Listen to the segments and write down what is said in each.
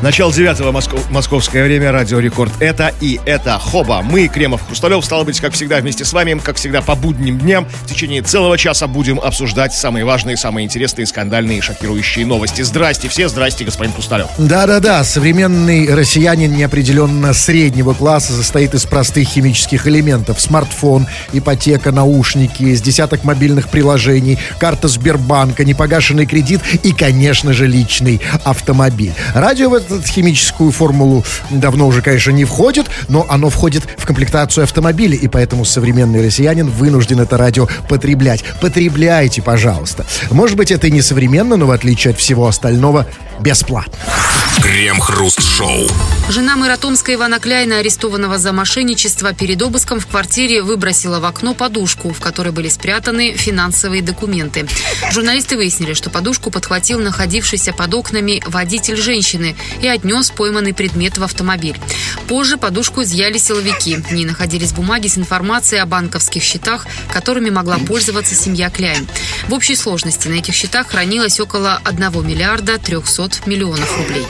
Начало девятого Москов, московское время, Радио Рекорд. Это и это Хоба. Мы, Кремов Хрусталев, стало быть, как всегда, вместе с вами, как всегда, по будним дням. В течение целого часа будем обсуждать самые важные, самые интересные, скандальные, шокирующие новости. Здрасте все, здрасте, господин Хрусталев. Да-да-да, современный россиянин неопределенно среднего класса состоит из простых химических элементов. Смартфон, ипотека, наушники, из десяток мобильных приложений, карта Сбербанка, непогашенный кредит и, конечно же, личный автомобиль. Радио в эту химическую формулу давно уже, конечно, не входит, но оно входит в комплектацию автомобиля, и поэтому современный россиянин вынужден это радио потреблять. Потребляйте, пожалуйста. Может быть, это и не современно, но в отличие от всего остального, бесплатно. Крем-хруст-шоу. Жена мэра Томска Ивана Кляйна, арестованного за мошенничество, перед обыском в квартире выбросила в окно подушку, в которой были спрятаны финансовые документы. Журналисты выяснили, что подушку подхватил находившийся под окнами водитель женщины и отнес пойманный предмет в автомобиль. Позже подушку изъяли силовики. В ней находились бумаги с информацией о банковских счетах, которыми могла пользоваться семья Кляйн. В общей сложности на этих счетах хранилось около 1 миллиарда 300 миллионов рублей.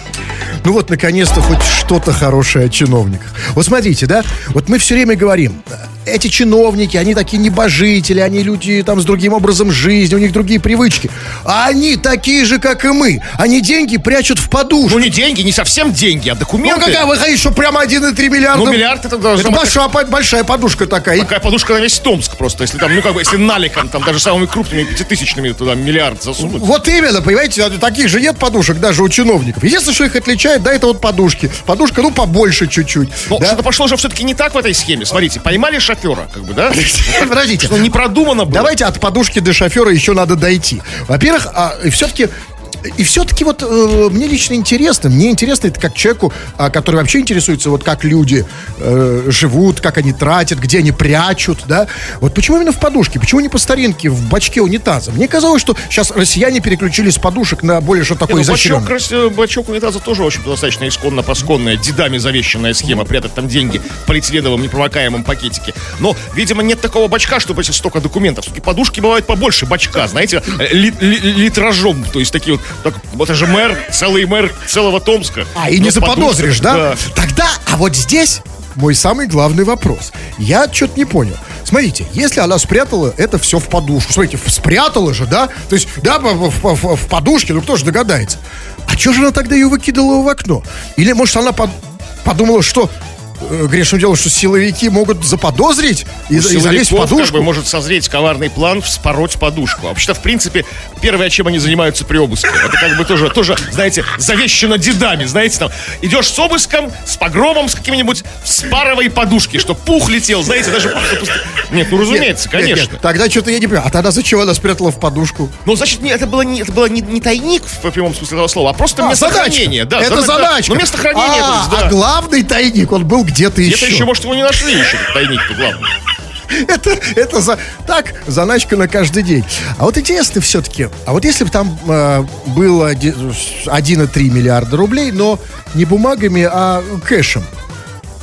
Ну вот, наконец-то, хоть что-то хорошее о чиновниках. Вот смотрите, да, вот мы все время говорим, эти чиновники, они такие небожители, они люди там с другим образом жизни, у них другие привычки. А они такие же, как и мы. Они деньги прячут в подушку. Ну, не деньги, не совсем деньги, а Ну, документы. какая, вы что прямо 1,3 миллиарда? Ну, миллиард это должно Это большая, большая подушка такая. Такая подушка на весь Томск просто. Если там, ну как бы, если наликом, там даже самыми крупными пятитысячными туда миллиард засунуть. Вот именно, понимаете, таких же нет подушек даже у чиновников. Единственное, что их отличает, да, это вот подушки. Подушка, ну, побольше чуть-чуть. Но да? что-то пошло же все-таки не так в этой схеме. Смотрите, поймали шофера, как бы, да? Подождите. Что не продумано было. Давайте от подушки до шофера еще надо дойти. Во-первых, а, все-таки и все-таки вот э, мне лично интересно, мне интересно это как человеку, а, который вообще интересуется, вот как люди э, живут, как они тратят, где они прячут, да. Вот почему именно в подушке, почему не по старинке в бачке унитаза? Мне казалось, что сейчас россияне переключились с подушек на более что такое Не, ну, бачок, изощренное. э, бачок унитаза тоже, в общем-то, достаточно исконно-посконная, дедами завещанная схема, прятать там деньги в полиэтиленовом непромокаемом пакетике. Но, видимо, нет такого бачка, чтобы столько документов. Все-таки подушки бывают побольше бачка, знаете, э, ли- ли- литражом, то есть такие вот, так, вот это же мэр, целый мэр целого Томска. А, и не Но заподозришь, подушка, да? Тогда, а вот здесь мой самый главный вопрос. Я что-то не понял. Смотрите, если она спрятала это все в подушку, смотрите, спрятала же, да? То есть, да, в, в- в- в подушке, ну кто же догадается? А что же она тогда ее выкидывала в окно? Или, может, она под- подумала, что грешным делом, что силовики могут заподозрить и, и залезть в подушку? как бы, может созреть коварный план вспороть подушку. Вообще-то, в принципе, первое, чем они занимаются при обыске. Это как бы тоже, тоже, знаете, завещено дедами. Знаете, там, идешь с обыском, с погромом, с каким-нибудь спаровой подушки, что пух летел, знаете, даже Нет, ну, разумеется, Нет, нет, конечно. нет, тогда что-то я не понимаю. А тогда зачем она спрятала в подушку? Ну, значит, не, это было, не, это было не, не тайник в прямом смысле этого слова, а просто А, место задачка. хранения. Да, это зада- да. задачка. Ну, место хранения, а, да. а главный тайник, он был где-то еще. Где-то еще, может, его не нашли еще, этот тайник-то главный. Это, это за, так, заначка на каждый день. А вот интересно все-таки, а вот если бы там э, было де- 1,3 миллиарда рублей, но не бумагами, а кэшем,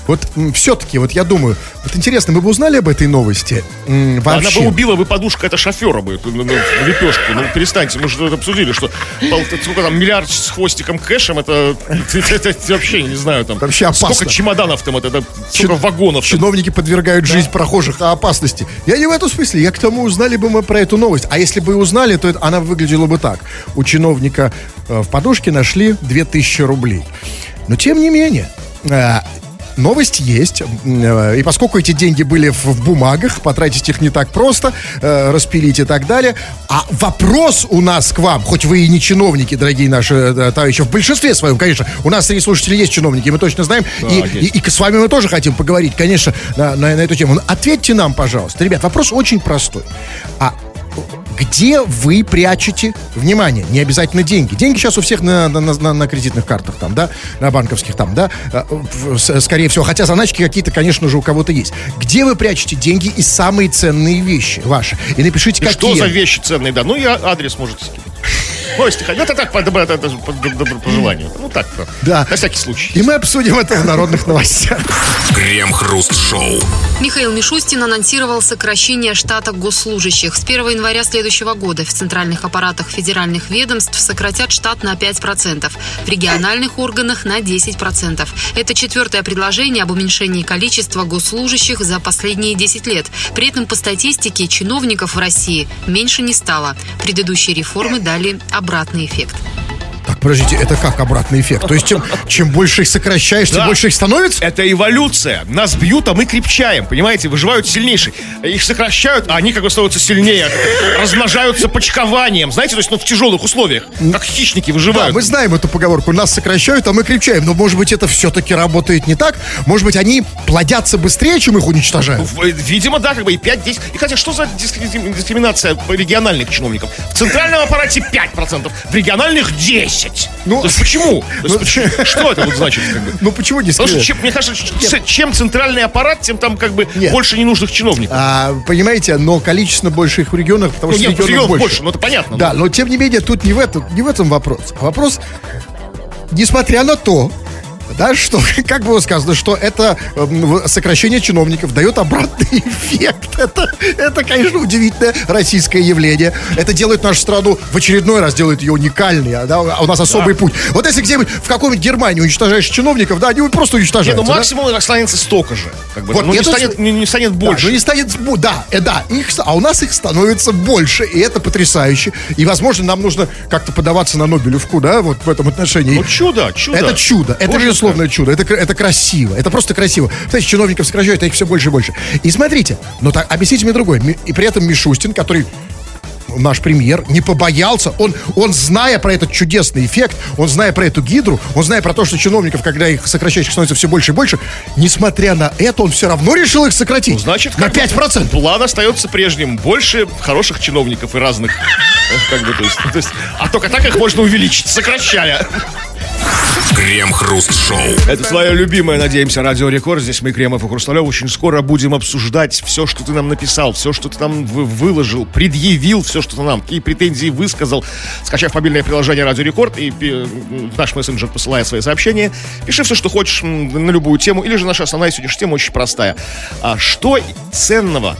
вот все-таки, вот я думаю, вот интересно, мы бы узнали об этой новости М, вообще? Она бы убила бы подушка, это шофера бы, ну, ну, в лепешку. Ну, перестаньте, мы же это обсудили, что сколько там, миллиард с хвостиком кэшем, это, это, это вообще, не знаю, там, Вообще опасно. сколько чемоданов там, это, это сколько Чин- вагонов. там. Чиновники подвергают жизнь прохожих опасности. Я не в этом смысле. Я к тому, узнали бы мы про эту новость. А если бы и узнали, то это- она выглядела бы так. У чиновника э, в подушке нашли 2000 рублей. Но тем не менее, э, Новость есть, э, и поскольку эти деньги были в, бумагах, потратить их не так просто, э, распилить и так далее. А вопрос у нас к вам, хоть вы и не чиновники, дорогие наши э, товарищи, в большинстве своем, конечно, у нас среди слушателей есть чиновники, мы точно знаем, и, есть. и- и с вами мы тоже хотим поговорить, конечно, на, на- на эту тему. Но ответьте нам, пожалуйста. Ребят, вопрос очень простой. А где вы прячете, внимание, не обязательно деньги. Деньги сейчас у всех на, на- на- на кредитных картах там, да, на банковских там, да, а, с- скорее всего, хотя заначки какие-то, конечно же, у кого-то есть. Где вы прячете деньги и самые ценные вещи ваши? И напишите, И какие. что за вещи ценные, да? Ну, я адрес можете скинуть. Ой, стиха. Ну, это так, по, это по, добро- по желанию. Ну, так, да. На всякий случай. И мы обсудим это в народных новостях. Крем-хруст-шоу. Михаил Мишустин анонсировал сокращение штата госслужащих. С 1 января следующего года в центральных аппаратах федеральных ведомств сократят штат на 5%, в региональных органах на 10%. Это четвертое предложение об уменьшении количества госслужащих за последние 10 лет. При этом по статистике чиновников в России меньше не стало. Предыдущие реформы дали обратный эффект. Подождите, это как обратный эффект? То есть, чем, чем больше их сокращаешь, тем Да. больше их становится? Это эволюция. Нас бьют, а мы крепчаем. Понимаете, выживают сильнейшие. Их сокращают, а они как бы становятся сильнее. Размножаются почкованием. Знаете, то есть ну, в тяжелых условиях. Как хищники Да, выживают. мы знаем эту поговорку. Нас сокращают, а мы крепчаем. Но, может быть, это все-таки работает не так? Может быть, они плодятся быстрее, чем их уничтожают? Видимо, да, как бы и 5-10. И хотя, что за дискри- дискриминация региональных чиновников? В центральном аппарате 5%, в региональных 10. Ну, То есть почему? Ну? Что это вот значит? Как бы? Ну, почему не Потому что, чем- мне кажется, ч- чем центральный аппарат, тем там как бы Нет. больше ненужных чиновников. А, понимаете, но количественно больше их в регионах, потому Ну, что нет, регионов больше. больше, ну это понятно. Да, но тем не менее тут не в, этом, не в этом вопрос. А вопрос, несмотря на то, да, что, как было сказано, что это эм, сокращение чиновников дает обратный эффект. Это, это, конечно, удивительное российское явление. Это делает нашу страну в очередной раз, делает ее уникальной. а, Да, а у нас особый путь. Вот если где-нибудь в какой-нибудь Германии уничтожаешь чиновников, да, они просто Не, уничтожаются. ну да? максимум останется столько же. Как бы, Вот ну, не станет, не, не станет Да, больше. ну не станет, да, э, да, их, а у нас их становится больше, и это потрясающе. И, возможно, нам нужно как-то подаваться на Нобелевку, да, вот в этом отношении. Ну чудо, чудо. Это чудо, это Боже, безусловное чудо, это, это красиво, это просто красиво. Кстати, чиновников сокращают, а их все больше и больше. И смотрите, но так, объясните мне другое. И при этом Мишустин, который наш премьер не побоялся, он, он зная про этот чудесный эффект, он зная про эту гидру, он зная про то, что чиновников, когда их сокращаешь, их становится все больше и больше, несмотря на это, он все равно решил их сократить. Ну, значит, на как бы 5%. План остается прежним. Больше хороших чиновников и разных. э, Как бы, то есть, то есть, а только так их можно увеличить, сокращая. Крем-хруст-шоу. Это твое любимое, надеемся, Радио Рекорд. Здесь мы, Кремов и Хрусталев. Очень скоро будем обсуждать все, что ты нам написал, все, что ты нам вы- выложил, предъявил, все, что ты нам, какие претензии высказал. Скачав мобильное приложение Радио Рекорд и наш мессенджер посылая свои сообщения. Пиши все, что хочешь на любую тему. Или же наша основная сегодняшняя тема очень простая. А что ценного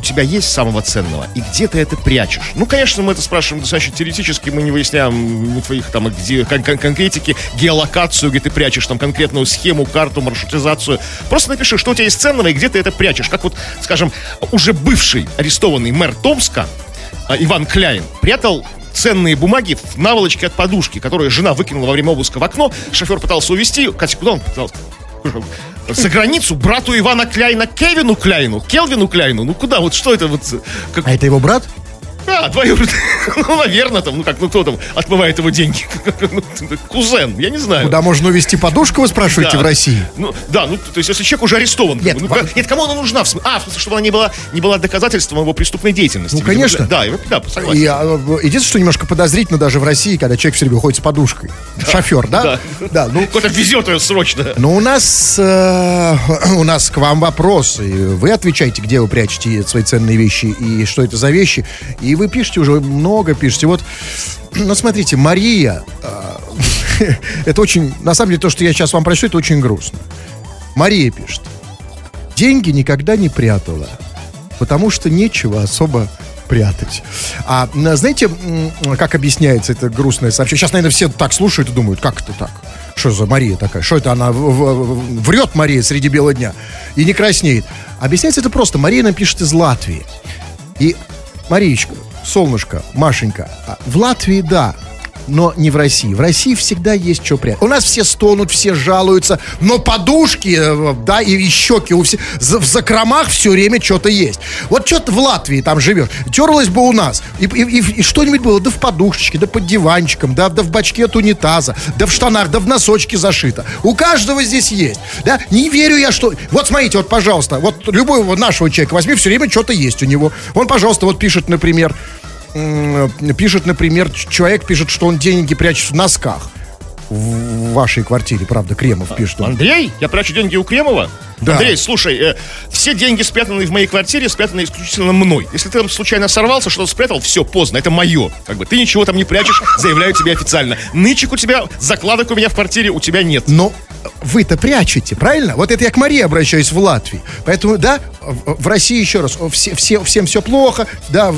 у тебя есть самого ценного, и где ты это прячешь? Ну, конечно, мы это спрашиваем достаточно теоретически, мы не выясняем ни твоих там где, кон- кон- конкретики, геолокацию, где ты прячешь там конкретную схему, карту, маршрутизацию. Просто напиши, что у тебя есть ценного, и где ты это прячешь. Как вот, скажем, уже бывший арестованный мэр Томска а, Иван Кляйн прятал ценные бумаги в наволочке от подушки, которую жена выкинула во время обыска в окно. Шофер пытался увезти. Катя, куда он пытался? За границу брату Ивана Кляйна Кевину Кляйну, Келвину Кляйну. Ну куда? Вот что это вот? Как, А это его брат? А, двоюродный. Ну, наверное, там, ну как, ну кто там отмывает его деньги? Ну, Кузен, я не знаю. Куда можно увезти подушку, вы спрашиваете, Да. в России? Ну, да, ну, то есть, если человек уже арестован. Нет, ну, как- нет, кому она нужна? А, в смысле, чтобы она не была, не была доказательством его преступной деятельности. Ну, конечно. Да, его- да, согласен. И а, единственное, что немножко подозрительно даже в России, когда человек все время ходит с подушкой. Шофер, да? Да. Да, ну, Кто-то везет ее срочно. Но у нас, э, у нас к вам вопрос. И вы отвечаете, где вы прячете свои ценные вещи и что это за вещи. И вы пишете уже много, пишете. Вот, ну, смотрите, Мария, э, это очень, на самом деле, то, что я сейчас вам прочту, это очень грустно. Мария пишет. Деньги никогда не прятала, потому что нечего особо прятать. А знаете, как объясняется это грустное сообщение? Сейчас, наверное, все так слушают и думают, как это так? Что за Мария такая? Что это она врет Мария среди бела дня и не краснеет? Объясняется это просто. Мария нам пишет из Латвии. И, Мариечка, солнышко, Машенька, а в Латвии, да, но не в России. В России всегда есть что прятать. У нас все стонут, все жалуются, но подушки, э, да, и, и щеки у всех, в закромах все время что-то есть. Вот что-то в Латвии там живешь, терлась бы у нас, и, и- и- и что-нибудь было, да в подушечке, да под диванчиком, да, да в бачке от унитаза, да в штанах, да в носочке зашито. У каждого здесь есть, да. Не верю я, что... Вот смотрите, вот, пожалуйста, вот любого нашего человека возьми, все время что-то есть у него. Он, пожалуйста, вот пишет, например, пишет, например, человек пишет, что он деньги прячет в носках. В вашей квартире, правда, Кремов пишет. он. Андрей, я прячу деньги у Кремова? Да. Андрей, слушай, э, все деньги, спрятанные в моей квартире, спрятаны исключительно мной. Если ты там случайно сорвался, что-то спрятал, все, поздно, это мое. Как бы ты ничего там не прячешь, заявляю тебе официально. Нычек у тебя, закладок у меня в квартире у тебя нет. Но вы-то прячете, правильно? Вот это я к Марии обращаюсь в Латвии. Поэтому, да, в России еще раз, все, все, всем все плохо, да,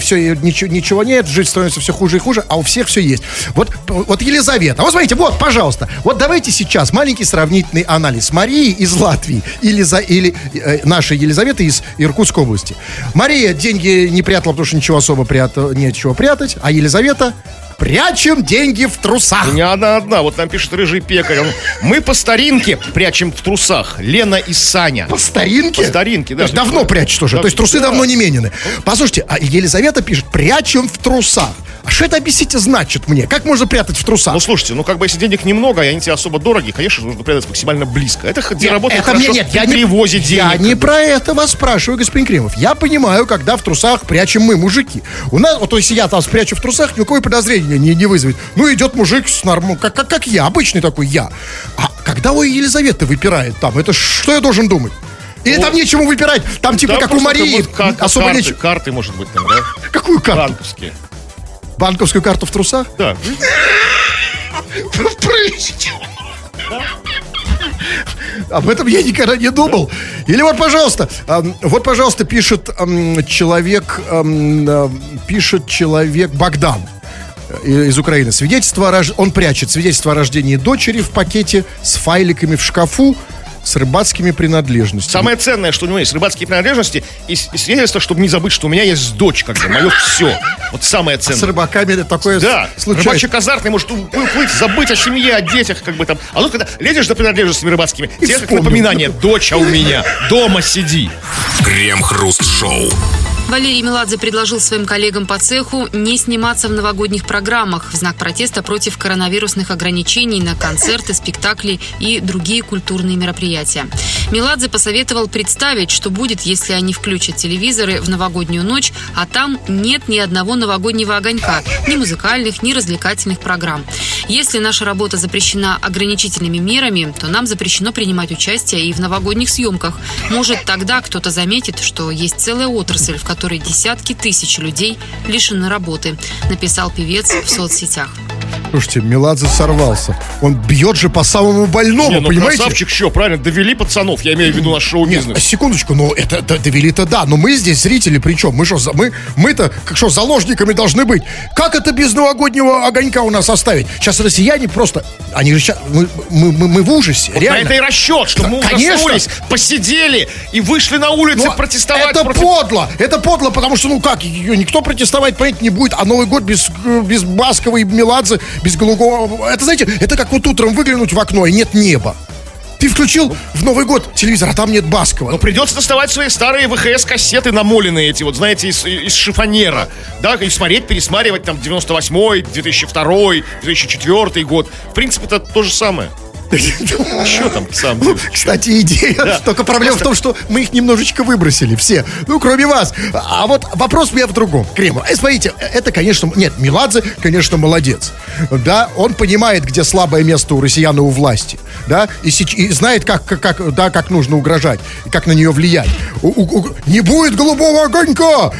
все, ничего, ничего нет, жизнь становится все хуже и хуже, а у всех все есть. Вот, вот Елизавета, вот смотрите, вот, пожалуйста, вот давайте сейчас маленький сравнительный анализ Марии из Латвии или, за, или э, нашей Елизаветы из Иркутской области. Мария деньги не прятала, потому что ничего особо прята, нечего прятать, а Елизавета прячем деньги в трусах. Меня одна одна, вот там пишет рыжий пекарь. он, Мы по старинке прячем в трусах. Лена и Саня. По старинке? По старинке, да. То есть давно прячешь тоже. Да, То есть трусы да. давно не менены. Послушайте, а Елизавета пишет, прячем в трусах. А что это, объясните, значит мне? Как можно прятать в трусах? Ну, слушайте, ну, как бы, если денег немного, и они тебе особо дорогие, конечно, нужно прятать максимально близко. Это Нет, работает это хорошо мне нет, я не, перевозе денег. я не про это вас спрашиваю, господин Кремов. Я понимаю, когда в трусах прячем мы, мужики. У нас, вот если я там спрячу в трусах, никакое подозрения не, не вызовет. Ну, идет мужик с норм, как, как, как я, обычный такой я. А когда у Елизаветы выпирает там, это что я должен думать? Или там нечему выпирать? Там типа Да, как у Марии, как будто ка- особо карты, нечего. карты, может быть, там, да? Какую карту? Банковские. Банковскую карту в трусах? Да. Об этом я никогда не думал. Или вот, пожалуйста, вот, пожалуйста, пишет человек, пишет человек Богдан э, из Украины. Свидетельство о рож- Он прячет свидетельство о рождении дочери в пакете с файликами в шкафу с рыбацкими принадлежностями. Самое ценное, что у него есть рыбацкие принадлежности и, с- и свидетельство, чтобы не забыть, что у меня есть дочь, как бы, мое все. Вот самое С ценное. рыбаками это такое Да, случается. рыбачик азартный может уплыть, забыть о семье, о детях, как бы там. А тут, когда лезешь за принадлежностями рыбацкими, тебе как вспомнил. напоминание, дочь а у меня, дома сиди. Крем-хруст-шоу. Валерий Меладзе предложил своим коллегам по цеху не сниматься в новогодних программах в знак протеста против коронавирусных ограничений на концерты, спектакли и другие культурные мероприятия. Меладзе посоветовал представить, что будет, если они включат телевизоры в новогоднюю ночь, а там нет ни одного новогоднего огонька, ни музыкальных, ни развлекательных программ. Если наша работа запрещена ограничительными мерами, то нам запрещено принимать участие и в новогодних съемках. Может, тогда кто-то заметит, что есть целая отрасль, в которой десятки тысяч людей лишены работы, написал певец в соцсетях. Слушайте, Меладзе сорвался. Он бьет же по самому больному, Не, ну понимаете? красавчик, что, правильно, довели пацанов, я имею в виду наш Нет, шоу-бизнес. секундочку, но это, это довели-то да, но мы здесь зрители, причем мы что, мы, мы-то как что, заложниками должны быть. Как это без новогоднего огонька у нас оставить? Сейчас россияне просто, они же сейчас, мы, мы, мы, мы в ужасе, На реально. это и расчет, что мы Конечно. ужаснулись, посидели и вышли на улицы Но протестовать это против... подло, это подло, потому что, ну как, никто протестовать, понять не будет, а Новый год без, э, без Баскова и Меладзе, без голубого, это, знаете, это как вот утром выглянуть в окно, и нет неба. Ты включил в Новый год телевизор, а там нет Баскова. Но придется доставать свои старые ВХС-кассеты намоленные эти, вот знаете, из, из шифонера. Да, и смотреть, пересматривать там 98-й, 2002-й, 2004 год. В принципе, это то же самое. Что там, сам деле? Кстати, идея. Только проблема в том, что мы их немножечко выбросили все. Ну, кроме вас. А вот вопрос у меня в другом. Крема. Э, смотрите, э, это, конечно... Нет, Меладзе, конечно, молодец. Да, он понимает, где слабое место у россиян и у власти. Да, и, знает, как, как, как, да, как нужно угрожать, и как на нее влиять. У- у- у- не будет голубого огонька!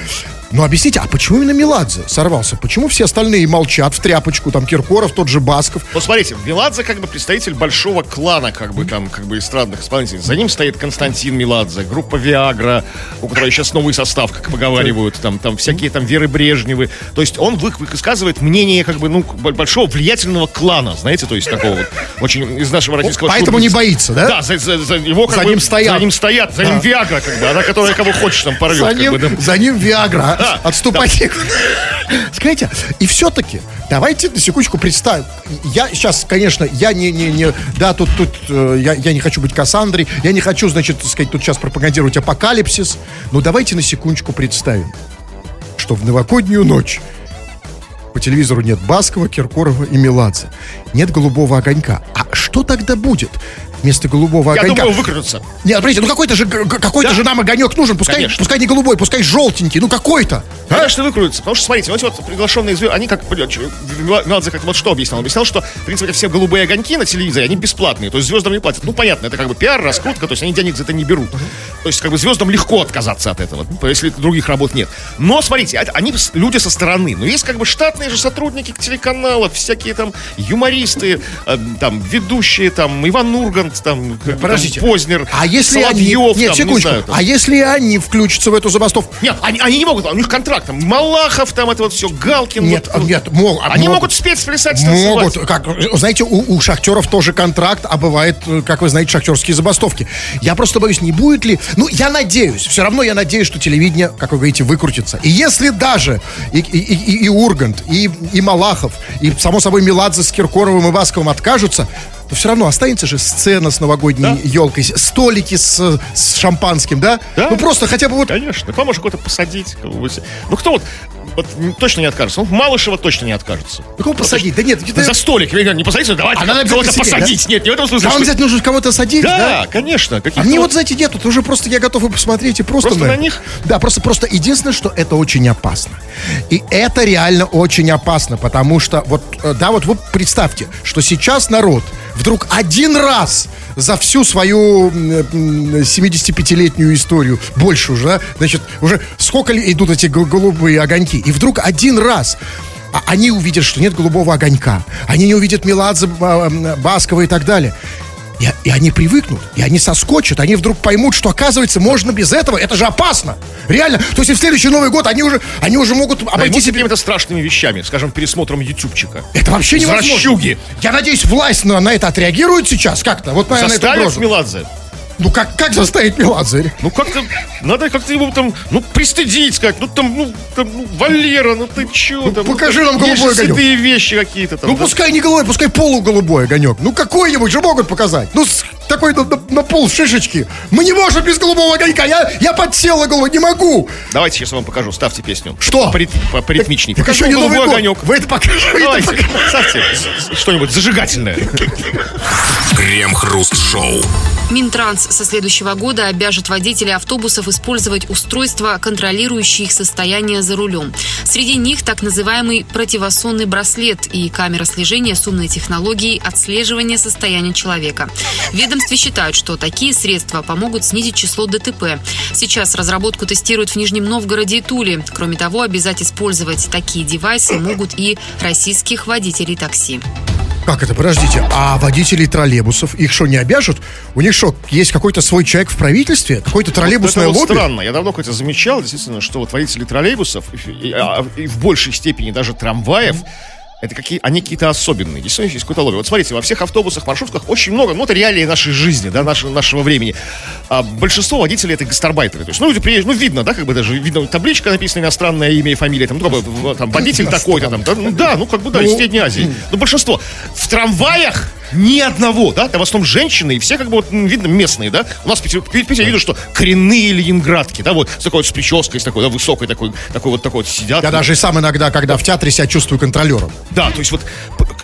Ну, объясните, а почему именно Меладзе сорвался? Почему все остальные молчат в тряпочку? Там Киркоров, тот же Басков. Вот смотрите, Меладзе как бы представитель большого клана, как бы там, как бы эстрадных исполнителей. За ним стоит Константин Меладзе, группа Виагра, у которой сейчас новый состав, как поговаривают, там, там всякие там Веры Брежневы. То есть он вы- высказывает мнение как бы, ну, большого влиятельного клана, знаете, то есть такого вот, очень из нашего российского Поэтому не боится, да? Да, за, за- за его как За бы- ним стоят. За ним стоят, за ним Виагра, как бы, она, которая кого хочешь там порвет. За как ним, бы, да. за ним Виагра. Да, Отступать некуда. Скажите, и все-таки, давайте на секундочку представим. Я сейчас, конечно, я не, не, не да, тут, тут э, я, я не хочу быть Кассандрой, я не хочу, значит, сказать, тут сейчас пропагандировать апокалипсис, но давайте на секундочку представим, что в новогоднюю ночь по телевизору нет Баскова, Киркорова и Меладзе. Нет голубого огонька. А что тогда будет? Вместо голубого Я огонька. думаю, выкрутятся. Нет, подождите, ну какой-то же, какой-то Да. же нам огонек нужен. Пускай, Конечно. пускай не голубой, пускай желтенький. Ну какой-то. А? Конечно, выкрутятся. Потому что, смотрите, вот вот приглашенные звезды, они как... Меладзе как вот что объяснял? Он объяснял, что, в принципе, все голубые огоньки на телевизоре, они бесплатные. То есть звездам не платят. Ну, понятно, это как бы пиар, раскрутка, то есть они денег за это не берут. То есть, как бы звездам легко отказаться от этого, ну, если других работ нет. Но, смотрите, это- они люди со стороны. Но есть как бы штатные же сотрудники телеканалов, всякие там юмористы, э, там, ведущие, там, Иван Ургант, там, бы, Подождите. там, Познер, А если они... Соловьев, Нет, там, не секундочку. знаю, там. а если они включатся в эту забастовку? Нет, они, они не могут, у них контракт, там, Малахов, там, это вот все, Галкин. Нет, вот, нет, мог- а Они могут. могут спеть, сплясать, Могут. Как, знаете, у, у шахтеров тоже контракт, а бывает, э, как вы знаете, шахтерские забастовки. Я просто боюсь, не будет ли... Ну, я надеюсь, все равно я надеюсь, что телевидение, как вы говорите, выкрутится. И если даже и, и, и- и Ургант, и, и Малахов, и, само собой, Меладзе с Киркоровым и Басковым откажутся, то все равно останется же сцена с новогодней елкой, столики с, с шампанским, да? Да. Ну, просто хотя бы вот... Конечно, кого можно кого-то посадить. вы- Ну, кто вот, вот точно не откажется? Ну, Малышева точно не откажется. Ну, кого посадить? Да нет, Да за столик, не посадить, давайте А кого-то посадить. Нет, не в этом смысле. Там что- обязательно нужно кого-то садить, да? Да, конечно. А мне вот- знаете, нет, тут уже просто я готов и посмотреть, и просто, Просто на них? Да, просто, просто единственное, что это очень опасно. И это реально очень опасно, потому что, вот, э, да, вот вы представьте, что сейчас народ вдруг один раз за всю свою м, м, 75-летнюю историю, больше уже, да, значит, уже сколько идут эти гол- голубые огоньки, и вдруг один раз а они увидят, что нет голубого огонька. Они не увидят Меладзе, м, Баскова и так далее. И, и они привыкнут, и они соскочат, они вдруг поймут, что оказывается можно без этого, это же опасно. Реально. То есть и в следующий Новый год они уже, они уже могут обойти Поймут себе. какими-то страшными вещами, скажем, пересмотром ютубчика. Это вообще невозможно. Извращуги. Я надеюсь, власть на, на это отреагирует сейчас как-то. Вот на, на эту угрозу. Меладзе. Ну как, как заставить Меладзе? Ну как-то, надо как-то его там, ну, пристыдить, сказать, ну там, ну, там, ну, Валера, ну ты чё там? покажи ну, нам голубой огонек. святые вещи какие-то там. Ну да. пускай не голубой, пускай полуголубой огонек. Ну какой-нибудь же могут показать. Ну с такой на, на- на пол шишечки. Мы не можем без голубого огонька. Я, я подсел на голову, не могу. Давайте сейчас я вам покажу, ставьте песню. Что? По, рит- по-. Так еще не Новый голубой год. огонек. Вы это покажите. Давайте, ставьте с- что-нибудь зажигательное. Крем-хруст-шоу. Минтранс со следующего года обяжет водителей автобусов использовать устройства, контролирующие их состояние за рулем. Среди них так называемый противосонный браслет и камера слежения с умной технологией отслеживания состояния человека. Ведомстве считают, что такие средства помогут снизить число ДТП. Сейчас разработку тестируют в Нижнем Новгороде и Туле. Кроме того, обязать использовать такие девайсы могут и российских водителей такси. Как это, подождите, а водителей троллейбусов, их что, не обяжут? У них что, есть какой-то свой человек в правительстве? Какое-то троллейбусное Вот это вот лобби? странно. Я давно хоть замечал, действительно, что вот водители троллейбусов и, а, и в большей степени даже трамваев это какие, они какие-то особенные. Действительно, есть какое-то лобби. Вот смотрите, во всех автобусах, маршрутках очень много, ну, это реалии нашей жизни, да, нашего, нашего времени. А большинство водителей это гастарбайтеры. То есть, ну, люди приезжают, ну, видно, да, как бы даже видно, табличка написана иностранное имя и фамилия, там, ну, как бы, там, водитель такой-то, там, да, ну, да, ну, как бы, да, из Средней Азии. Но большинство. В трамваях ни одного, да, там в основном женщины, и все как бы вот, видно, местные, да. У нас в Питере, в Питере видно, что коренные ленинградки, да, вот с такой вот с прической, с такой, да, высокой такой, такой вот такой вот сидят. Я даже и сам иногда, когда в театре себя чувствую контролером. Да, то есть вот,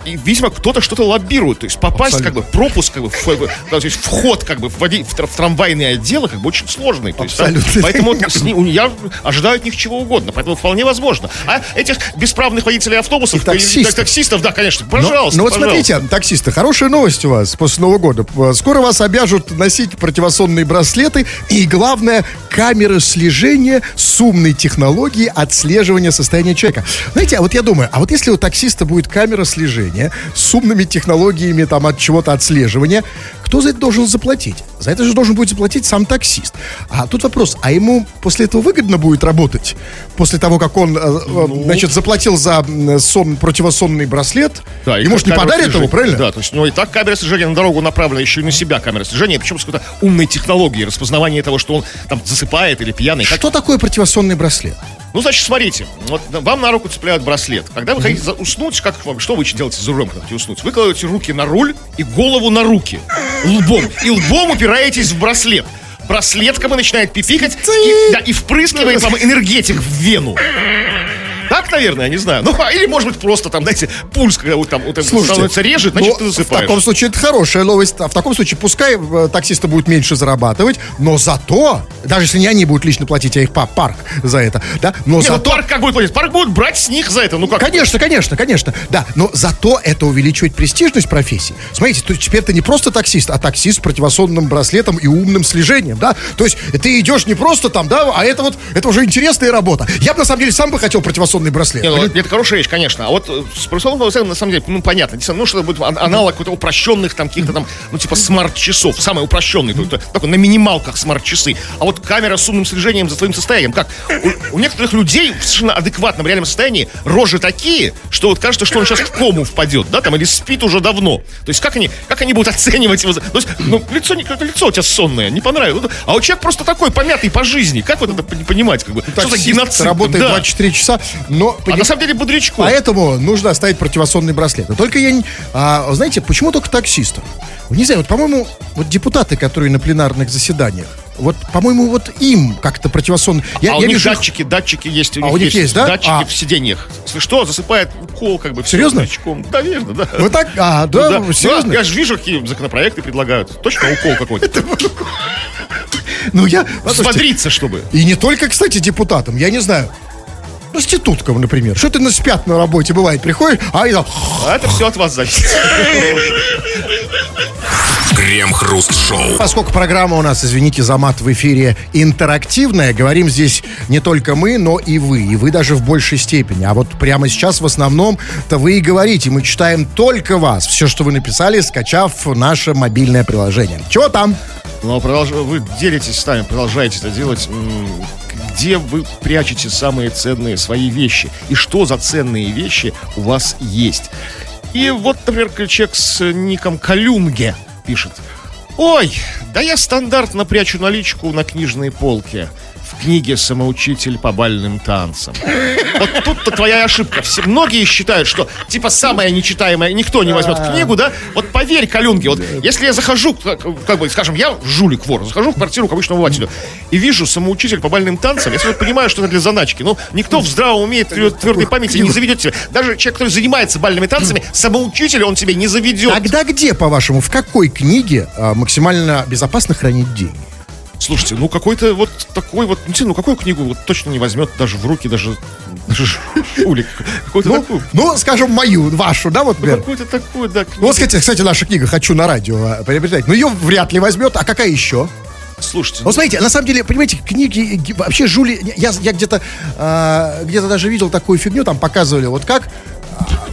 видимо, кто-то что-то лоббирует, то есть попасть, Абсолютно. как бы, пропуск, как бы, в, да, то есть вход, как бы, в, води- в в трамвайные отделы, как бы, очень сложный. То есть, да, Абсолютно. поэтому вот с я ожидаю от них чего угодно, поэтому вполне возможно. А этих бесправных водителей автобусов, И таксистов. таксистов, да, конечно, Но- пожалуйста, Ну, вот пожалуйста. смотрите, таксисты, хорошая новость у вас после Нового года. Э, Скоро вас обяжут носить противосонные браслеты и, главное, камеры слежения с умной технологией отслеживания состояния человека. Знаете, а вот я думаю, а вот если у таксиста будет камера слежения с умными технологиями там от чего-то отслеживания, кто за это должен заплатить? За это же должен будет заплатить сам таксист. А тут вопрос, а ему после этого выгодно будет работать? После того, как он, э, э, Ну. значит, заплатил за сон, противосонный браслет, Да, ему же не подарят слежения. его, правильно? Да, то есть, ну и так камера слежения на дорогу направлена еще и на себя камера слежения, причем с какой-то умной технологией, распознавание того, что он там засыпает или пьяный. Что такое противосонный браслет? Ну, значит, смотрите, вот вам на руку цепляют браслет. Когда вы хотите уснуть, как вам, что вы делаете за рулем, когда хотите уснуть? Вы кладете руки на руль и голову на руки, лбом, и лбом упираетесь в браслет. Браслет как бы начинает пипикать и, да, и впрыскивает вам энергетик в вену. Так, наверное, я не знаю. Ну, а или, может быть, просто там, знаете, пульс, когда вот там вот, Слушайте, становится реже, значит, ну, ты В засыпаешь. таком случае это хорошая новость. А в таком случае пускай э, таксисты будут меньше зарабатывать, но зато, даже если не они будут лично платить, а их па- парк за это, да, но Не, ну, зато... парк как будет платить? Парк будет брать с них за это, ну как? Конечно, конечно, конечно, да, но зато это увеличивает престижность профессии. Смотрите, есть теперь ты не просто таксист, а таксист с противосонным браслетом и умным слежением, да, то есть ты идешь не просто там, да, а это вот, это уже интересная работа. Я бы на самом деле сам бы хотел противосонный браслет. Не, ну, это хорошая вещь, конечно. А вот э, с профессиональным волосами, на самом деле, ну, понятно. Ну, что это будет ан- аналог какой-то упрощенных там каких-то там, ну, типа смарт-часов. Самый упрощенный, то- такой на минималках смарт-часы. А вот камера с умным слежением за твоим состоянием. Как? У, у некоторых людей в совершенно адекватном реальном состоянии рожи такие, что вот кажется, что он сейчас в кому впадет, да, там, или спит уже давно. То есть как они, как они будут оценивать его? То есть, ну, лицо, какое-то лицо у тебя сонное, не понравилось. А вот человек просто такой помятый по жизни. Как вот это пон- понимать? Как бы? Что за геноцид? работает Да. 24 часа, но... А на самом деле бодрячком. Поэтому нужно оставить противосонный браслет. Но только я не... а, знаете, почему только таксистам? Вот Не знаю, вот, по-моему, вот депутаты, которые на пленарных заседаниях, вот, по-моему, вот им как-то противосонный... Я, а у я них вижу датчики, датчики есть. У А них у них есть, да? Датчики А. в сиденьях. Если что, засыпает укол, как бы. Серьезно? датчиком. Да, верно, да. Вы так? А, Ну да, да. серьезно? Ну, я же вижу, какие законопроекты предлагают. Точно укол какой-то. Ну, я... Смотриться, чтобы. И не только, кстати, депутатам, я не знаю, проституткам, например. Что ты на спят на работе, бывает, приходишь, а и там... А это все от вас зависит. Крем-хруст-шоу. Поскольку программа у нас, извините за мат, в эфире интерактивная, говорим здесь не только мы, но и вы. И вы даже в большей степени. А вот прямо сейчас в основном-то вы и говорите. Мы читаем только вас. Все, что вы написали, скачав наше мобильное приложение. Чего там? Но продолж- вы делитесь с нами, продолжаете это делать. Где вы прячете самые ценные свои вещи? И что за ценные вещи у вас есть? И вот, например, человек с ником Калюнге пишет. Ой, да я стандартно прячу наличку на книжной полке. Книге «Самоучитель по бальным танцам». Вот тут-то твоя ошибка. Все, многие считают, что типа самое нечитаемое никто не возьмет книгу, да? Вот поверь, Калюнге, вот если я захожу, как, как бы, скажем, я жулик вор, захожу в квартиру к обычному обывателю и вижу самоучитель по бальным танцам, я сразу понимаю, что это для заначки. Ну, никто в здравом уме твер- твердой памяти не заведет тебя. Даже человек, который занимается бальными танцами, самоучитель он тебе не заведет. Тогда где, по-вашему, в какой книге а, максимально безопасно хранить деньги? Слушайте, ну какой-то вот такой вот, ну, ну какую книгу вот точно не возьмет даже в руки, даже, даже шулик. Какой-то Ну, такой. ну, скажем, мою, вашу, да, вот, например? Какой-то такой, да, Ну, вот, кстати, кстати, наша книга «Хочу на радио» приобретать. Ну, ее вряд ли возьмет. А какая еще? Слушайте, Вот смотрите, на самом деле, понимаете, книги, ги- вообще жули... Я, я где-то а, где-то даже видел такую фигню, там показывали, вот как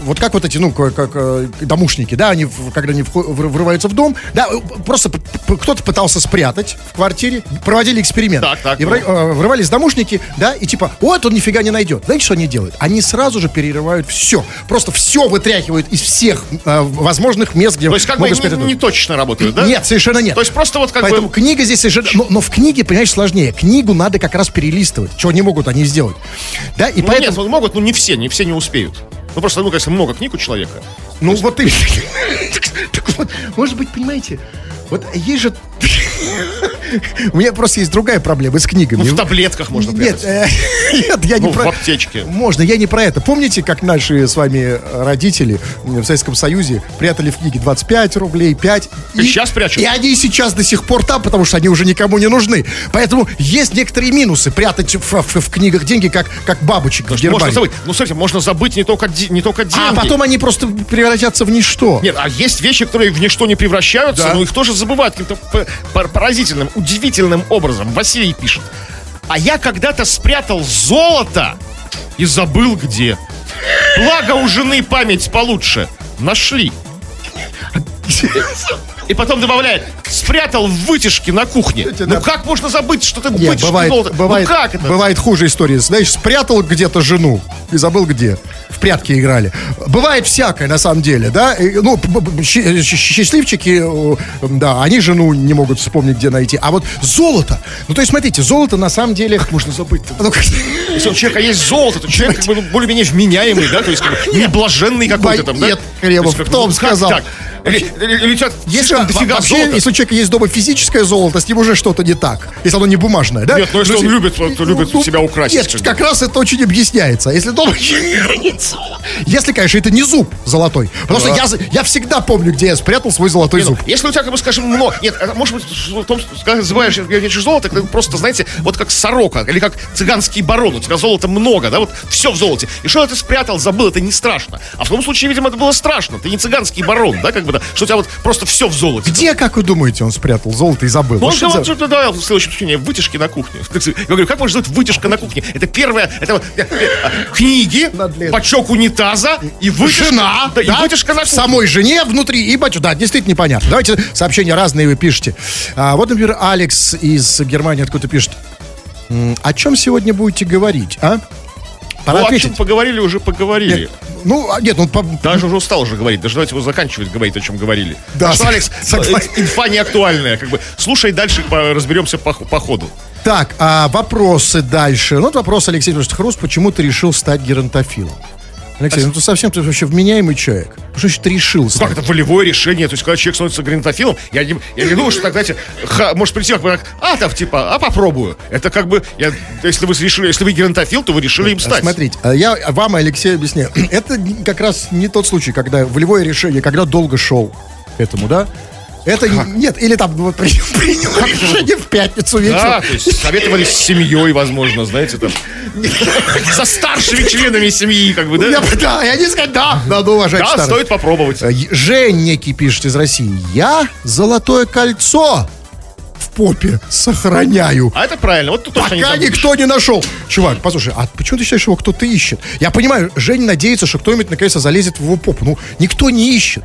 вот как вот эти, ну, как, как, э, домушники, да, они, когда они вры- врываются в дом, да, э, просто кто-то пытался спрятать в квартире, проводили эксперимент. Так, так, И вра- э, врывались домушники, да, и типа, вот он нифига не найдет. Знаете, что они делают? Они сразу же перерывают все. Просто все вытряхивают из всех э, возможных мест, где то есть как бы не, не точно работают, да? Нет, совершенно нет. То есть просто вот как Поэтому бы... книга здесь совершенно... Но, но в книге, понимаешь, сложнее. Книгу надо как раз перелистывать. Чего не могут они сделать. Да, и Ну, поэтому... нет, вот могут, но не все, не все не успеют. Ну просто, ну, конечно, много книг у человека. Ну, вот и... Так вот, может быть, понимаете, вот есть же... У меня просто есть другая проблема с книгами. Ну, в таблетках можно Нет, э, нет, я не Ну, в про... аптечке. Можно, я не про это. Помните, как наши с вами родители в Советском Союзе прятали в книге 25 рублей, 5? И сейчас прячут. И они сейчас до сих пор там, потому что они уже никому не нужны. Поэтому есть некоторые минусы прятать в, в- в книгах деньги, как, как бабочек в Можно забыть. Ну, смотрите, можно забыть не только, не только деньги. А потом они просто превратятся в ничто. Нет, а есть вещи, которые в ничто не превращаются, Да. но их тоже забывают каким-то пар- поразительным, удивительным образом. Василий пишет. А я когда-то спрятал золото и забыл где. Благо у жены память получше. Нашли. И потом добавляет, спрятал в вытяжке на кухне. Кстати, Ну да. как можно забыть, что ты Нет, вытяжку бывает, золото? бывает, ну как это? бывает хуже история. Знаешь, спрятал где-то жену и забыл где. В прятки играли. Бывает всякое, на самом деле, да. Ну, счастливчики, э, да, они жену не могут вспомнить, где найти. А вот золото. Ну, то есть, смотрите, золото на самом деле... Как можно забыть Ну, как- Если у человека есть золото, то человек как бы ну, более-менее вменяемый, да, то есть как бы не блаженный какой-то там, да? Нет, Кремов, То есть, как, кто ну, вам как сказал? так? Или, тебя Если, дофига вообще, золота? если у человека есть дома физическое золото, с ним уже что-то не так. Если оно не бумажное, да? Нет, ну, если он если- любит, вот, любит себя украсить, Нет, как раз это очень объясняется. Если дома... Если, конечно, это не зуб золотой. Потому что я, я всегда помню, где я спрятал свой золотой ну, зуб. если у тебя, как бы, скажем, много... Нет, это может быть, в том, когда называешь золото, это просто, знаете, вот как сорока, или как цыганский барон, у тебя золота много, да, вот все в золоте. И что ты спрятал, забыл, это не страшно. А в том случае, видимо, это было страшно. Ты не цыганский барон, да, как бы, да, что у тебя вот просто все в золоте. Где, как вы думаете, он спрятал золото и забыл? Ну, он Вот сказал, за- что да, в следующем течении вытяжки на кухне. Я говорю, как можно сделать вытяжка на кухне? Это первое, это вот, э, э, книги, бачок унитаза и вытяжка. Жена, да, и вытяжка на кухне. самой жене внутри и батю. Да, действительно непонятно. Давайте сообщения разные вы пишете. А, вот, например, Алекс из Германии откуда пишет. «М, О чем сегодня будете говорить, а? Пора Ну, о ответить. чем поговорили, уже поговорили. Нет, ну, а, нет, ну, по- Даже уже устал уже говорить. Даже давайте его заканчивать, говорить, о чем говорили. Да, что, Алекс, согласен. э, инфа не актуальная. Как бы, слушай дальше, разберемся по, по ходу. Так, а вопросы дальше. Ну, вот вопрос Алексей Хруст, почему ты решил стать геронтофилом? Алексей, ну ты совсем ты вообще вменяемый человек. Что значит решил? Как это волевое решение? То есть, когда человек становится гранитофилом, я не, я не думаю, что так, знаете, ха- может прийти как бы так, а, там, типа, а попробую. Это как бы, я, если вы решили, если вы геронтофил, то вы решили им стать. Смотрите, а я вам, Алексей, объясняю. Это как раз не тот случай, когда волевое решение, когда долго шел к этому, да? Это не- нет, или там вот, при- принял решение в пятницу Да, вечером. то есть советовались с семьей, возможно, знаете, там. Со старшими членами семьи, как бы, да? Я, да, я не сказать, да, надо уважать Да, старых. стоит попробовать. Э, Жень некий пишет из России. Я золотое кольцо в попе сохраняю. А это правильно, вот тут не Пока забудешь. никто не нашел. Чувак, послушай, а почему ты считаешь, его кто-то ищет? Я понимаю, Жень надеется, что кто-нибудь наконец-то залезет в его попу. Ну, никто не ищет.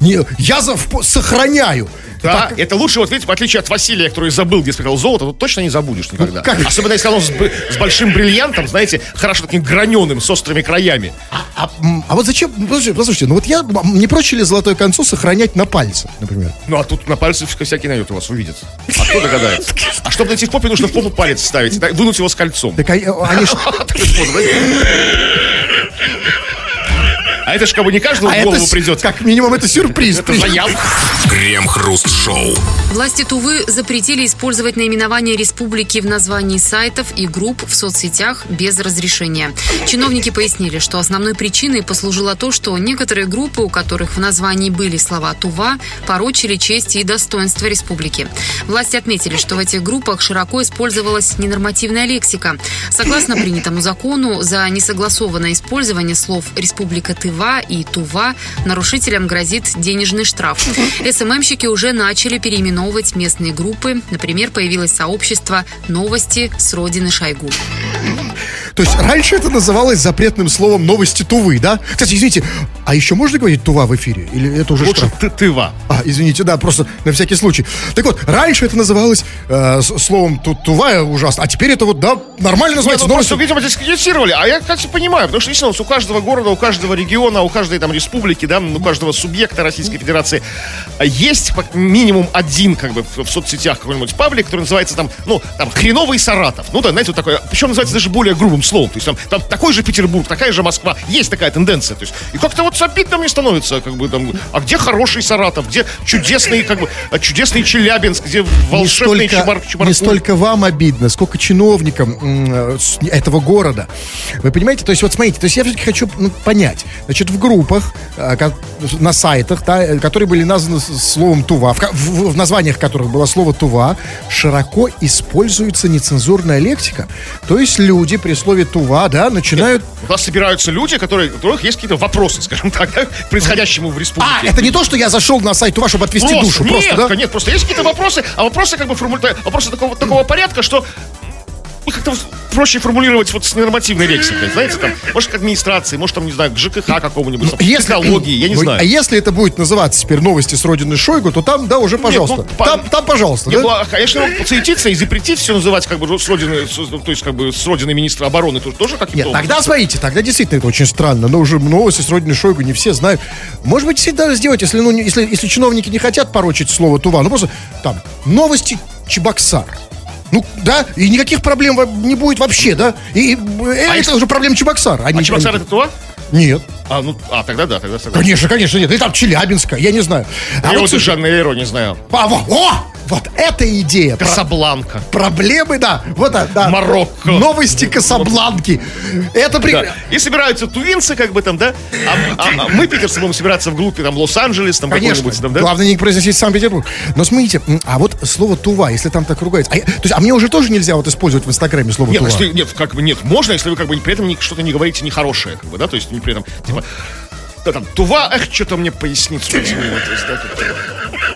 Не, я за, сохраняю. Да, Так, это лучше, вот видите, в отличие от Василия, который забыл, где спрятал золото, тут точно не забудешь никогда. как? Особенно если оно с, с большим бриллиантом, знаете, хорошо таким граненым, с острыми краями. а, м, а вот зачем, послушайте, послушайте, ну вот я, не проще ли золотое кольцо сохранять на пальце, например? Ну, а тут на пальце всякий найдет у вас, увидит. А кто догадается? А чтобы найти в попе, нужно в попу палец ставить, вынуть его с кольцом. Так они, А это ж как бы не каждому а в голову это, придет. как минимум, это сюрприз. Это. Крем-хруст-шоу. Власти Тувы запретили использовать наименование республики в названии сайтов и групп в соцсетях без разрешения. Чиновники пояснили, что основной причиной послужило то, что некоторые группы, у которых в названии были слова «Тува», порочили честь и достоинство республики. Власти отметили, что в этих группах широко использовалась ненормативная лексика. Согласно принятому закону, за несогласованное использование слов «Республика Тыва» и «Тува» нарушителям грозит денежный штраф. СММщики уже начали переименовывать местные группы. Например, появилось сообщество «Новости с родины Шойгу». То есть раньше это называлось запретным словом новости Тувы, да? Кстати, извините, а еще можно говорить Тува в эфире? Или это уже Лучше штраф? ты, тыва. А, извините, да, просто на всякий случай. Так вот, раньше это называлось э, словом ту- Тува ужасно, а теперь это вот, да, нормально Нет, называется. ну, новости. просто, видимо, дискредитировали. А я, кстати, понимаю, потому что, действительно, у каждого города, у каждого региона, у каждой там республики, да, у каждого субъекта Российской Федерации а, есть как минимум один, как бы, в, в соцсетях какой-нибудь паблик, который называется там, ну, там, хреновый Саратов. Ну, да, знаете, вот такое, причем называется даже более грубым словом. То есть там, там такой же Петербург, такая же Москва. Есть такая тенденция. То есть, и как-то вот обидно мне становится, как бы, там, а где хороший Саратов, где чудесный, как бы, а, чудесный Челябинск, где волшебный Чебар, Чебаркуль. не столько вам обидно, сколько чиновникам э, этого города. Вы понимаете? То есть, вот смотрите, то есть я все-таки хочу ну, понять. Значит, в группах, э, на сайтах, да, э, которые были названы словом Тува, в, в- в названиях которых было слово Тува, широко используется нецензурная лексика. То есть люди при слове Тува, да, начинают... У нас собираются люди, которые, у которых есть какие-то вопросы, скажем так, да, к происходящему в республике. А, это не то, что я зашел на сайт Тува, чтобы отвести Просто, душу, нет, просто, да? нет, просто есть какие-то вопросы, а вопросы как бы формулируют, вопросы такого, такого порядка, что как-то вот проще формулировать вот с ненормативной лексикой, знаете, там, может, к администрации, может, там, не знаю, к ЖКХ какому-нибудь, там, к экологии, я не ну, знаю. А если это будет называться теперь новости с родины Шойгу, то там, да, уже, пожалуйста. ну, по- там, там, пожалуйста, Не, да? ну, а, конечно, его подсуетиться и запретить все называть как бы с родины, с- то есть как бы с родины министра обороны тоже, тоже каким-то Нет, тогда смотрите, тогда действительно это очень странно. Но уже новости с родины Шойгу не все знают. Может быть, всегда сделать, если, ну, если, если чиновники не хотят порочить слово Тува, ну просто там новости Чебоксар. Ну, да, и никаких проблем не будет вообще, да? И, и, э, это уже проблема Чебоксар. А Чебоксар это то? Нет. А, ну, а, тогда да, тогда согласен. Конечно, конечно, нет. Или там Челябинска, я не знаю. А Я вот, вот слушай, Жанейро не знаю. а, во- о, вот эта идея. Про- Касабланка. проблемы, да. Вот, да, да. Марокко. Новости Касабланки. Это Да. прекрасно. И собираются тувинцы, как бы там, да? А, а- а мы, питерцы, будем собираться в группе, там, Лос-Анджелес, там, Конечно. какой-нибудь, там, да? Главное не произносить Санкт-Петербург. Но смотрите, а вот слово Тува, если там так ругается. А, я- то есть, а мне уже тоже нельзя вот использовать в Инстаграме слово Нет, Тува. если, нет, как бы нет, можно, если вы как бы при этом что-то не говорите нехорошее, как бы, да, то есть не при этом, типа, да, там, тува, эх, что-то мне поясницу есть, да, вот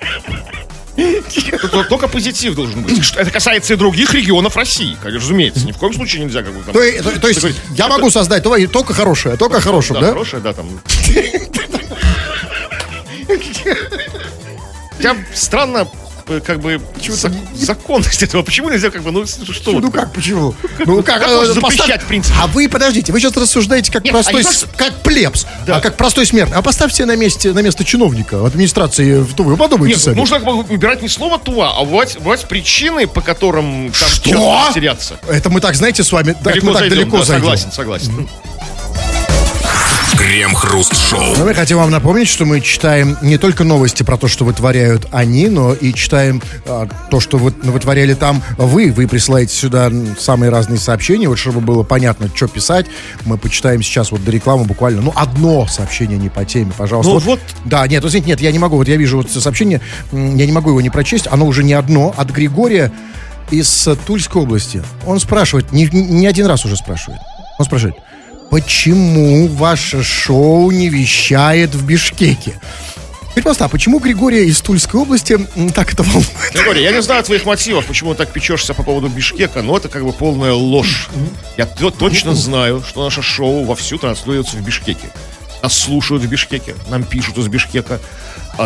только позитив должен быть. Это касается и других регионов России, как, разумеется. Ни в коем случае нельзя как бы там... То, то- есть я могу создать только хорошее, только хорошее, Да, да? хорошее, да, там. Я странно, как бы, зак- законность этого. Почему нельзя, как бы, ну, что вот? Ну как, почему? Ну как, Как можно э, поставь- запрещать, в принципе? А вы, подождите, вы сейчас рассуждаете как Нет, простой, а с- как плебс, а как простой смертный. А поставьте на месте, на место чиновника в администрации в Тувы. Вы подумайте Нет, сами. нужно как бы выбирать не слово «туа», а выбрать, выбрать причины, по которым там Что? часто теряться. Это мы так, знаете, с вами, да, это мы так зайдем, далеко да, зайдем. Согласен, согласен. Крем-хруст-шоу. Но мы хотим вам напомнить, что мы читаем не только новости про то, что вытворяют они, но и читаем а, то, что вы, вытворяли там вы. Вы присылаете сюда самые разные сообщения, вот чтобы было понятно, что писать. Мы почитаем сейчас вот до рекламы буквально, ну, одно сообщение не по теме, пожалуйста. Ну, вот- Да, нет, вот, извините, нет, я не могу, вот я вижу вот сообщение, я не могу его не прочесть, оно уже не одно, от Григория из Тульской области. Он спрашивает, не, не один раз уже спрашивает, он спрашивает, почему ваше шоу не вещает в Бишкеке? Просто, а почему Григория из Тульской области так это волнует? Григорий, я не знаю твоих мотивов, почему ты так печешься по поводу Бишкека, но это как бы полная ложь. Я точно знаю, что наше шоу вовсю транслируется в Бишкеке. Нас слушают в Бишкеке, нам пишут из Бишкека,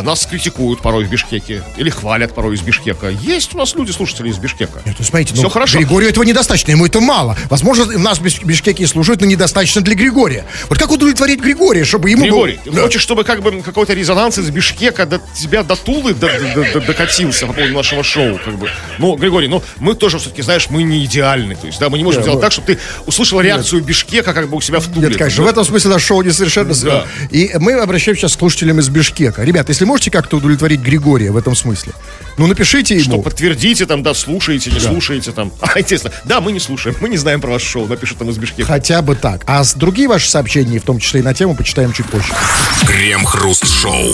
нас критикуют порой в Бишкеке, или хвалят порой из Бишкека. Есть у нас люди, слушатели из Бишкека. Нет, ну, смотрите, Всё ну, хорошо. Григорию этого недостаточно, ему это мало. Возможно, у нас в Биш- Бишкеке и слушают, но недостаточно для Григория. Вот как удовлетворить Григория, чтобы ему Григорий, был... ты хочешь, чтобы как бы какой-то резонанс из Бишкека до тебя до Тулы до- до- до- докатился по поводу нашего шоу, как бы. Ну, Григорий, ну, мы тоже все-таки, знаешь, мы не идеальны. То есть, да, мы не можем Нет, сделать ну- так, чтобы ты услышал реакцию Бишкека как бы у себя в Туле. Нет, конечно, в этом смысле наше шоу не совершенно... Да. И мы обращаемся сейчас к слушателям из Бишкека. Ребята, если можете как-то удовлетворить Григория в этом смысле, ну напишите Что ему. подтвердите там, да, слушаете, не слушаете там. А, естественно, да, мы не слушаем, мы не знаем про ваше шоу, напишут там из Бишкека. Хотя бы так. А с другие ваши сообщения, в том числе и на тему, почитаем чуть позже. Крем-хруст-шоу.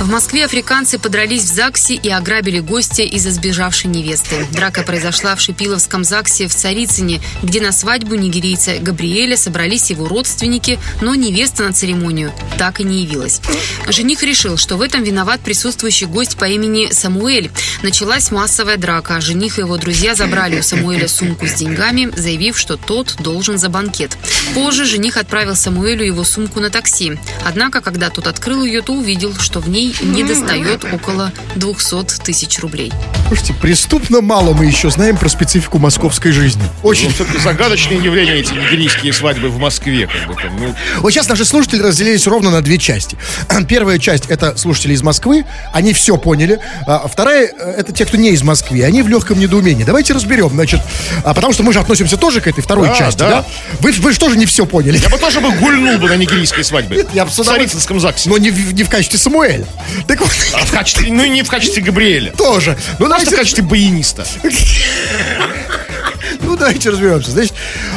В Москве африканцы подрались в ЗАГСе и ограбили гостя из-за сбежавшей невесты. Драка произошла в Шипиловском ЗАГСе в Царицыне, где на свадьбу нигерийца Габриэля собрались его родственники, но невеста на церемонию так и не явилась. Жених решил, что в этом виноват присутствующий гость по имени Самуэль. Началась массовая драка. Жених и его друзья забрали у Самуэля сумку с деньгами, заявив, что тот должен за банкет. Позже жених отправил Самуэлю его сумку на такси. Однако, когда тот открыл ее, то увидел, что в ней не достает около 200 тысяч рублей. Слушайте, преступно мало мы еще знаем про специфику московской жизни. Очень. Ну, все-таки загадочные явления эти нигерийские свадьбы в Москве, как бы там, ну, Вот сейчас наши слушатели разделились ровно на две части. Первая часть это слушатели из Москвы, они все поняли. А вторая э, это те, кто не из Москвы, они в легком недоумении. Давайте разберем, значит, а потому что мы же относимся тоже к этой второй Да, части, да. да? Вы, вы же тоже не все поняли. Я бы тоже бы гульнул бы на нигерийской свадьбе. Я бы с в Царицынском ЗАГСе. Но не, в- не в качестве Самуэля. Так вот, А в качестве, ну и не в качестве Габриэля. тоже. Ну, Просто в давайте, качестве баяниста. ну, давайте разберемся. Значит,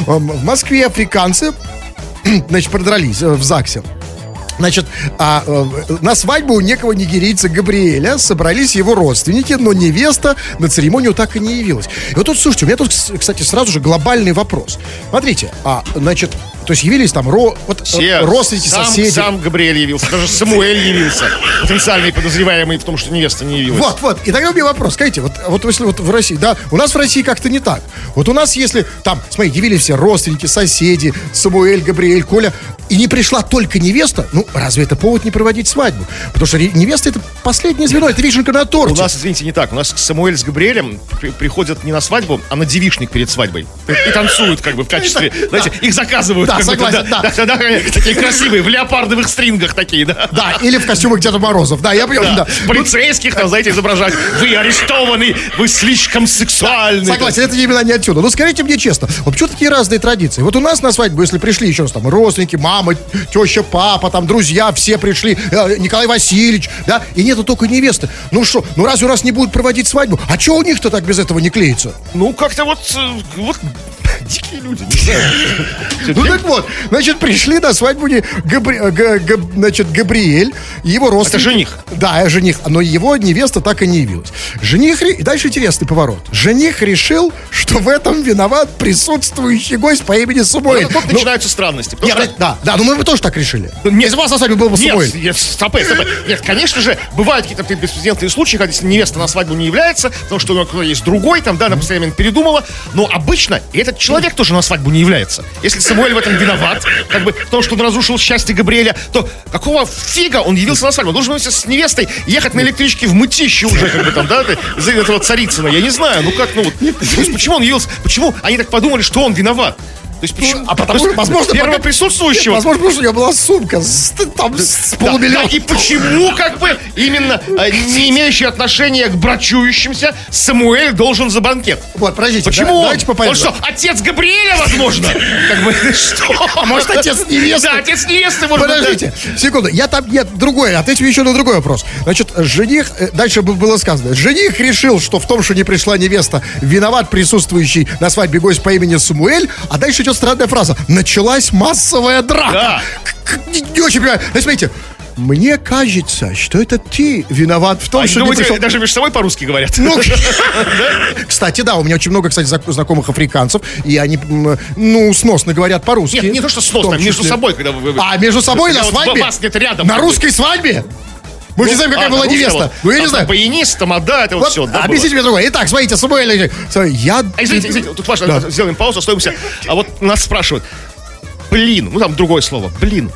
эм, в Москве африканцы, значит, продрались э, в ЗАГСе. Значит, а, э, на свадьбу у некого нигерийца Габриэля собрались его родственники, но невеста на церемонию так и не явилась. И вот тут, слушайте, у меня тут, кстати, сразу же глобальный вопрос. Смотрите, а, значит, то есть явились там ро, вот, э, Все, родственники, сам, соседи. Сам Габриэль явился, даже Самуэль явился. Потенциальный подозреваемый в том, что невеста не явилась. Вот, вот. И тогда у меня вопрос. Скажите, вот, вот если вот в России, да, у нас в России как-то не так. Вот у нас, если там, смотри, явились все родственники, соседи, Самуэль, Габриэль, Коля, и не пришла только невеста, ну, разве это повод не проводить свадьбу? Потому что невеста это последнее звено, это вишенка на У торте. нас, извините, не так. У нас Самуэль с Габриэлем при- приходят не на свадьбу, а на девишник перед свадьбой. И, танцуют как бы в качестве, знаете, их заказывают Да, согласен, да. да, Такие красивые, в леопардовых стрингах такие, да. Да, или в костюмах Деда Морозов. Да, я Да. да. Полицейских там, знаете, изображать. Вы арестованы, вы слишком сексуальны. Согласен, это именно не отсюда. Но скажите мне честно, вот почему такие разные традиции? Вот у нас на свадьбу, если пришли еще раз там родственники, мама, теща, папа, там друзья, все пришли, э, Николай Васильевич, да, и нету только невесты. Ну что, ну разве нас не будут проводить свадьбу? А что у них-то так без этого не клеится? Ну, как-то вот, э, вот дикие люди. Ну так вот, значит, пришли на свадьбу э, значит, Габриэль, его родственники. жених. Да, жених, но его невеста так и не явилась. Жених, и дальше интересный поворот. Жених решил, что в этом виноват присутствующий гость по имени Самуэль. Вот тут Ну, начинаются странности. да, да, ну мы бы тоже так решили. Если у вас на свадьбе был бы Самуэль. Нет, стопэ, стопэ. Нет, конечно же, бывают какие-то беспрецедентные случаи, когда невеста на свадьбу не является, потому что у нее есть другой, там, да, на последний момент передумала. Но обычно этот человек тоже на свадьбу не является. Если Самуэль в этом виноват, как бы в том, что он разрушил счастье Габриэля, то какого фига он явился на свадьбу? Он должен вместе с невестой ехать на электричке в мытище уже, как бы там, да, за этого Царицына. Я не знаю, ну как, ну вот. То почему он явился, почему они так подумали, что он виноват? То есть почему? а потому что, возможно, первого пока- присутствующего Возможно, потому что у него была сумка с, там, с да, полумиллиона. да, и почему, как бы, именно э, не имеющий отношения к брачующимся, Самуэль должен за банкет? Вот, подождите, Почему да- он? давайте по Он что, отец Габриэля, возможно? Как бы, что? А может, отец невесты? Да, отец невесты, может да. Подождите, секунду, я там, нет, другое, ответим еще на другой вопрос. Значит, жених, э, дальше было сказано, жених решил, что в том, что не пришла невеста, виноват присутствующий на свадьбе гость по имени Самуэль, а дальше идет странная фраза. Началась массовая драка. Да. Не, очень понимаю. Значит, смотрите, мне кажется, что это ты виноват в том, А, что думаете, пришел... даже между собой по-русски говорят? Ну, кстати, да, у меня очень много, кстати, знакомых африканцев, и они, ну, сносно говорят по-русски. Нет, не то, что сносно, а между собой, когда вы... А, между собой на свадьбе? Вас нет рядом. На русской свадьбе? Мы же не знаем, какая А, была невеста. вот. Ну, я не знаю. Баянист, тамада, это вот Вот, все. да, было? объясните мне другое. Итак, смотрите, Самуэль, смотри, я... А, извините, извините, тут важно, Да. сделаем паузу, остановимся. А вот нас спрашивают, блин, ну там другое слово, блин.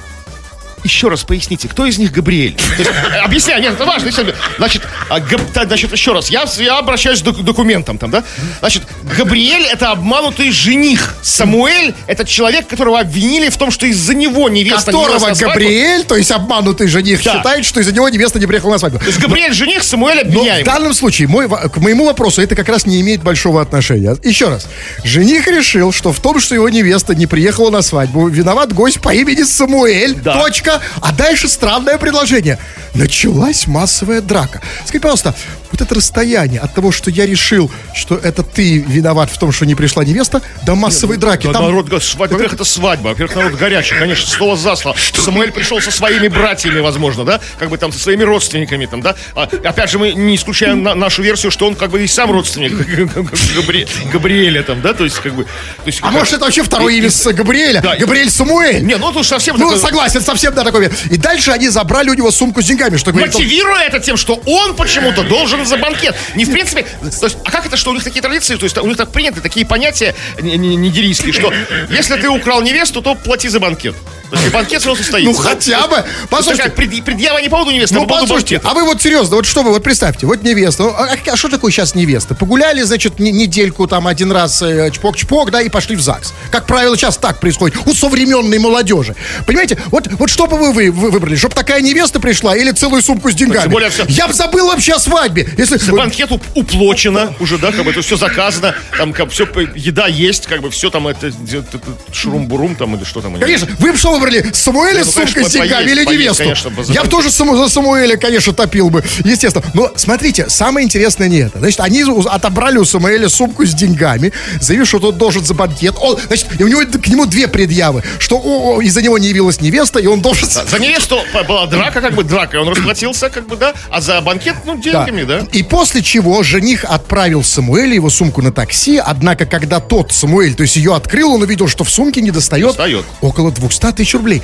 Еще раз поясните, кто из них Габриэль? Э, объясняю, нет, это важно. Значит, а, так, значит, еще раз, я, я обращаюсь к док- документам там, да? Значит, Габриэль это обманутый жених. Самуэль это человек, которого обвинили в том, что из-за него невеста не Которого свадьбу. Габриэль, то есть обманутый жених, Да. считает, что из-за него невеста не приехала на свадьбу. То есть Габриэль жених, Самуэль Но в обвиняемый. данном случае, мой, к моему вопросу, это как раз не имеет большого отношения. Еще раз. Жених решил, что в том, что его невеста не приехала на свадьбу, виноват гость по имени Самуэль. Да. Точка. А дальше странное предложение. Началась массовая драка. Скажи, пожалуйста, вот это расстояние от того, что я решил, что это ты виноват в том, что не пришла невеста, до массовой драки. Да, Там- народ, во-первых, это свадьба, во-первых, народ горячий, конечно, слово за слово. Самуэль пришел со своими братьями, возможно, да, как бы там со своими родственниками, там, да. А, опять же, мы не исключаем на- нашу версию, что он как бы и сам родственник Габри- Габриэля, там, да, то есть как бы. То есть, А может, это вообще второе имя с Габриэля? Да. Габриэль Самуэль. Не, ну уж совсем Ну, такое- согласен, совсем, да, такой. И дальше они забрали у него сумку с деньгами, что говорит, он- Мотивируя это тем, что он почему-то должен за банкет. Не в принципе. То есть, а как это, что у них такие традиции? То есть у них так приняты такие понятия нигерийские, что если ты украл невесту, то плати за банкет. То есть банкет сразу состоится. Ну, хотя бы. Послушайте, такая пред- предъява не по поводу невесты, а Ну, по поводу банкета. а вы вот серьезно, вот что вы, вот представьте, вот невеста, ну, а, а что такое сейчас невеста? Погуляли, значит, не- недельку там один раз э, чпок-чпок, да, и пошли в ЗАГС. Как правило, сейчас так происходит у современной молодежи. Понимаете, вот, вот что бы вы, вы, вы выбрали, чтобы такая невеста пришла или целую сумку с деньгами? Более всё- Я бы забыл вообще о свадьбе. Если... Банкет уп- уплочено уже, да, как бы это все заказано, там как все, еда есть, как бы все там это, это- шурум-бурум там или что там. Конечно, вы бы что выбрали, Самуэля с ну, сумкой с деньгами или невесту? Я бы тоже за Самуэля, конечно, топил бы, естественно. Но смотрите, самое интересное не это. Значит, они отобрали у Самуэля сумку с деньгами, заявив, что тот должен за банкет. Он, значит, у него к нему две предъявы, что из-за него не явилась невеста, и он должен... За невесту п- была драка, как бы драка, и он расплатился, как бы, да, а за банкет, ну, деньгами, да. И после чего жених отправил Самуэля его сумку на такси, однако, когда тот Самуэль, то есть ее открыл, он увидел, что в сумке не достает, Достает. около 200 тысяч рублей.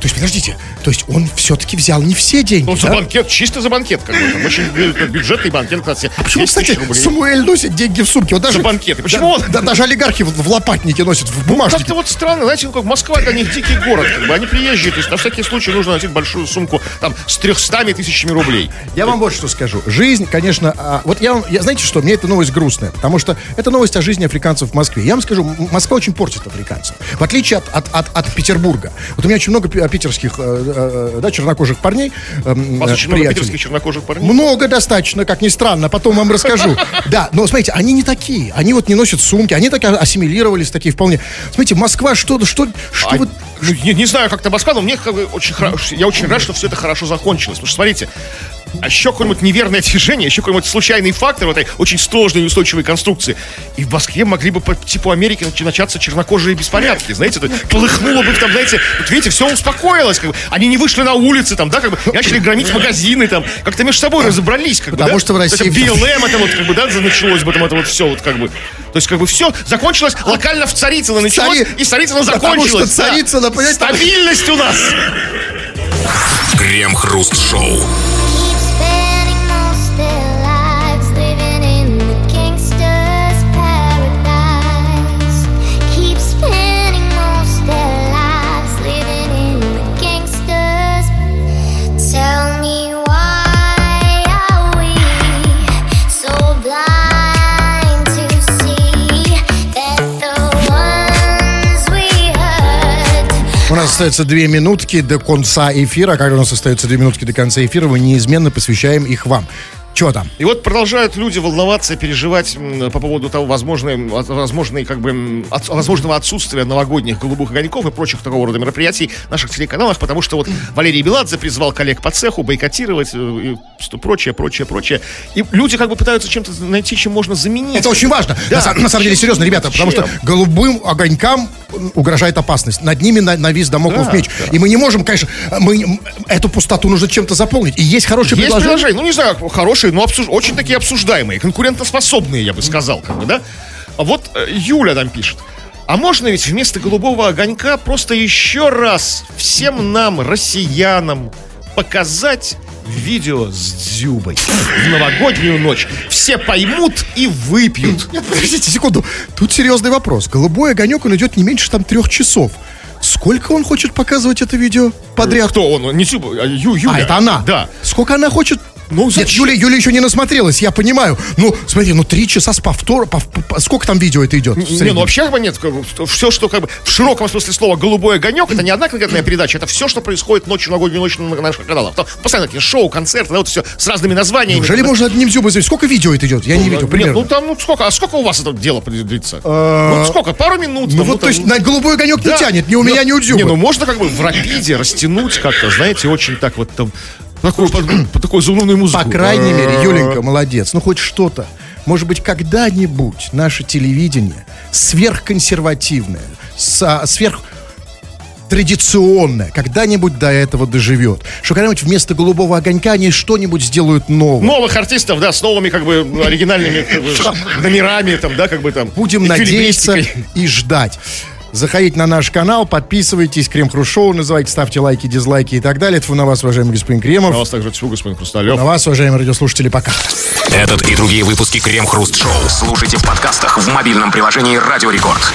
То есть, подождите, то есть он все-таки взял не все деньги, Ну, за да? банкет, чисто за банкет, как бы, там, очень бю- бюджетный банкет, кстати, А почему, 10 тысяч кстати. Самуэль носит деньги в сумке? Вот даже, За банкеты. Почему он? Да, да, даже олигархи в, в лопатнике носят, в бумажнике. Как-то вот странно, знаете, ну, как Москва для них дикий город, как бы, они приезжие, то есть на всякий случай нужно носить большую сумку, там, с стами тысячами рублей. Я вам вот что скажу. Жизнь, конечно, а, вот я, вам- я знаете что, мне эта новость грустная, потому что это новость о жизни африканцев в Москве. Я вам скажу, Москва очень портит африканцев. В отличие от, от, от, от Петербурга. Вот у меня очень много пи- питерских, э, э, да, чернокожих парней, У вас э, очень много питерских чернокожих парней. Много достаточно, как ни странно, потом вам расскажу. Да, но смотрите, они не такие. Они вот не носят сумки, они так ассимилировались, такие вполне. Смотрите, Москва, что, что, что А, вот... ну, не, не знаю, как там Москва, но мне как очень хорошо, я очень рад, что все это хорошо закончилось. Потому что, смотрите, а еще какое-нибудь неверное движение, еще какой-нибудь случайный фактор в этой очень сложной и устойчивой конструкции. И в Москве могли бы по типу Америки нач- начаться чернокожие беспорядки, знаете, то есть полыхнуло бы там, знаете, вот видите, все успокоилось, как бы. они не вышли на улицы, там, да, как бы, начали громить магазины, там, как-то между собой разобрались, как бы, Потому да? что в России- BLM это вот, как бы, да, началось бы там это вот все, вот, как бы, то есть, как бы, все закончилось локально в Царицыно началось, Цари- и Царицыно Потому закончилось. что Царицыно, понимаете, там- Стабильность у нас. Крем-хруст-шоу. Остается две минутки до конца эфира. Когда у нас остается две минутки до конца эфира, мы неизменно посвящаем их вам. Чего там? И вот продолжают люди волноваться, переживать по поводу того возможной, возможной, как бы, от- возможного отсутствия новогодних голубых огоньков и прочих такого рода мероприятий в наших телеканалах, потому что вот Валерий Беладзе призвал коллег по цеху бойкотировать э, и что прочее, прочее, прочее. И люди как бы пытаются чем-то найти, чем можно заменить. Это очень важно. Да. На, на самом деле, серьезно, ребята, потому что Чем? голубым огонькам угрожает опасность. Над ними на- навис домоклов Да, меч. И мы не можем, конечно, мы, м, эту пустоту нужно чем-то заполнить. И есть хорошие Есть предложения. предложения, ну не знаю, хорошие, но обсуж- очень такие обсуждаемые, конкурентоспособные, я бы сказал, как бы, да? А вот э, Юля там пишет. А можно ведь вместо голубого огонька просто еще раз всем нам, россиянам, показать видео с Дзюбой в новогоднюю ночь. Все поймут и выпьют. Нет, подождите секунду. Тут серьезный вопрос. Голубой огонек, он идет не меньше там трех часов. Сколько он хочет показывать это видео подряд? Кто он? Не Дзюба, а Ю, Юля. А, это она? Да. Сколько она хочет? Ну, Нет? Юля, Юля еще не насмотрелась, я понимаю. Ну, смотри, ну три часа с повтора, пов- пов- сколько там видео это идет? Не, ну вообще как бы нет. Все, что как бы в широком смысле слова голубой огонек, это не одна конкретная передача, это все, что происходит ночью, новогоднюю ночь на наших каналах. Там постоянно такие шоу, концерты, да, вот все с разными названиями. Неужели да. можно одним зубом сделать? Сколько видео это идет? Я не видел, Нет, примерно. ну там, ну сколько, а сколько у вас это дело длится? Ну сколько, пару минут? Ну там, вот, то там, есть, на голубой огонек да. не тянет, ни у меня, Ну, ни у Дзюбы. Не, ну можно как бы в рапиде растянуть как-то, знаете, очень так вот там, такую, под, под такую заунывную музыку. По крайней мере, Юленька, молодец. Ну, хоть что-то. Может быть, когда-нибудь наше телевидение сверхконсервативное, с- сверх традиционное, когда-нибудь до этого доживет. Что когда-нибудь вместо голубого огонька они что-нибудь сделают новое. Новых артистов, да, с новыми как бы оригинальными как бы, номерами, там, да, как бы там. Будем надеяться и ждать. Заходите на наш канал, подписывайтесь, Крем Хруст Шоу называйте, ставьте лайки, дизлайки и так далее. Это на вас, уважаемый господин На Кремов. вас также тьфу, господин Хрусталев. На вас, уважаемые радиослушатели, пока. Этот и другие выпуски Крем-хруст-шоу слушайте в подкастах в мобильном приложении «Радио Рекорд».